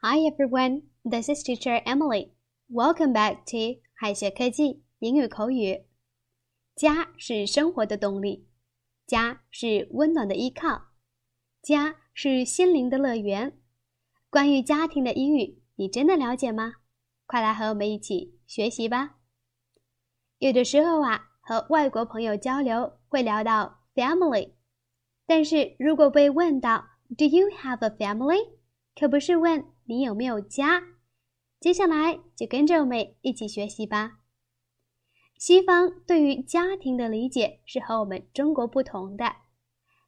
Hi everyone, this is Teacher Emily. Welcome back to 海学科技英语口语。家是生活的动力，家是温暖的依靠，家是心灵的乐园。关于家庭的英语，你真的了解吗？快来和我们一起学习吧。有的时候啊，和外国朋友交流会聊到 family，但是如果被问到 Do you have a family？可不是问你有没有家。接下来就跟着我们一起学习吧。西方对于家庭的理解是和我们中国不同的，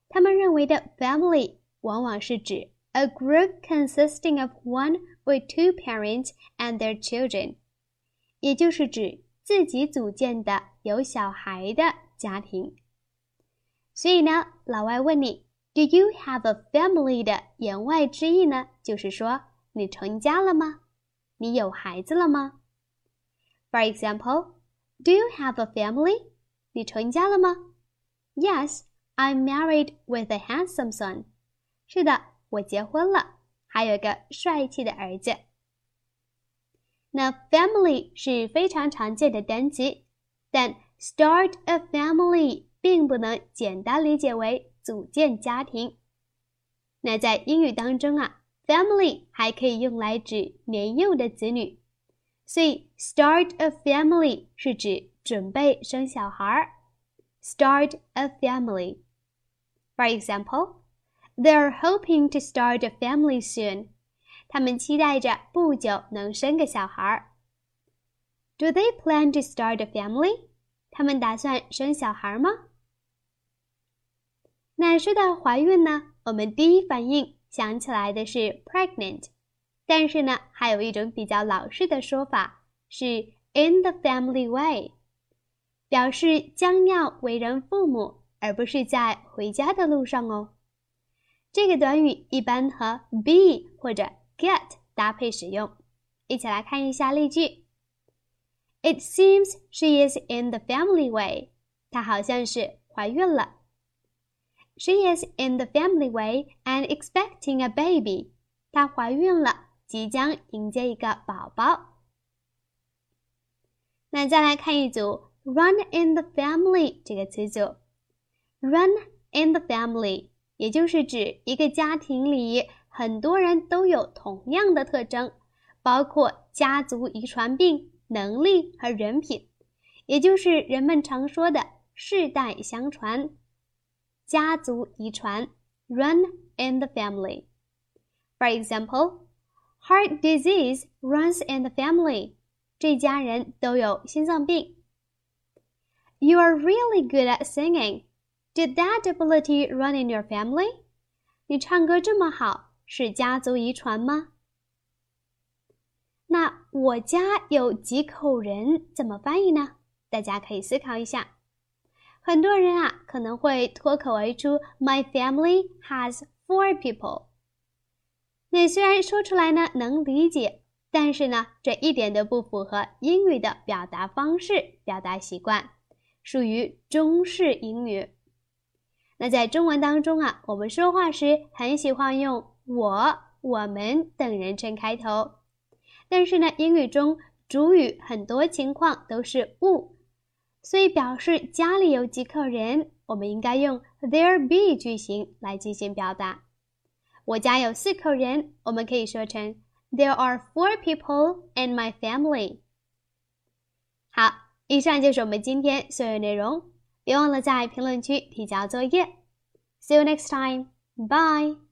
他们认为的 family 往往是指 a group consisting of one or two parents and their children，也就是指自己组建的有小孩的家庭。所以呢，老外问你 Do you have a family 的言外之意呢，就是说你成家了吗？你有孩子了吗？For example, Do you have a family? 你成家了吗？Yes, I'm married with a handsome son. 是的，我结婚了，还有个帅气的儿子。那 family 是非常常见的单词，但 start a family 并不能简单理解为 组建家庭。那在英语当中啊。Family 还可以用来指年幼的子女，所以 start a family 是指准备生小孩儿。Start a family. For example, they are hoping to start a family soon. 他们期待着不久能生个小孩。Do they plan to start a family? 他们打算生小孩吗？那说到怀孕呢，我们第一反应。想起来的是 pregnant，但是呢，还有一种比较老式的说法是 in the family way，表示将要为人父母，而不是在回家的路上哦。这个短语一般和 be 或者 get 搭配使用。一起来看一下例句：It seems she is in the family way。她好像是怀孕了。She is in the family way and expecting a baby. 她怀孕了，即将迎接一个宝宝。那再来看一组 "run in the family" 这个词组。"run in the family" 也就是指一个家庭里很多人都有同样的特征，包括家族遗传病、能力和人品，也就是人们常说的世代相传。家族遗传 run in the family. For example, heart disease runs in the family. 这家人都有心脏病。You are really good at singing. Did that ability run in your family? 你唱歌这么好，是家族遗传吗？那我家有几口人怎么翻译呢？大家可以思考一下。 很多人啊可能会脱口而出：“My family has four people。”那虽然说出来呢能理解，但是呢这一点都不符合英语的表达方式、表达习惯，属于中式英语。那在中文当中啊，我们说话时很喜欢用我、我们等人称开头，但是呢英语中主语很多情况都是物。所以表示家里有几口人，我们应该用 there be 句型来进行表达。我家有四口人，我们可以说成 There are four people in my family。好，以上就是我们今天所有内容。别忘了在评论区提交作业。See you next time. Bye.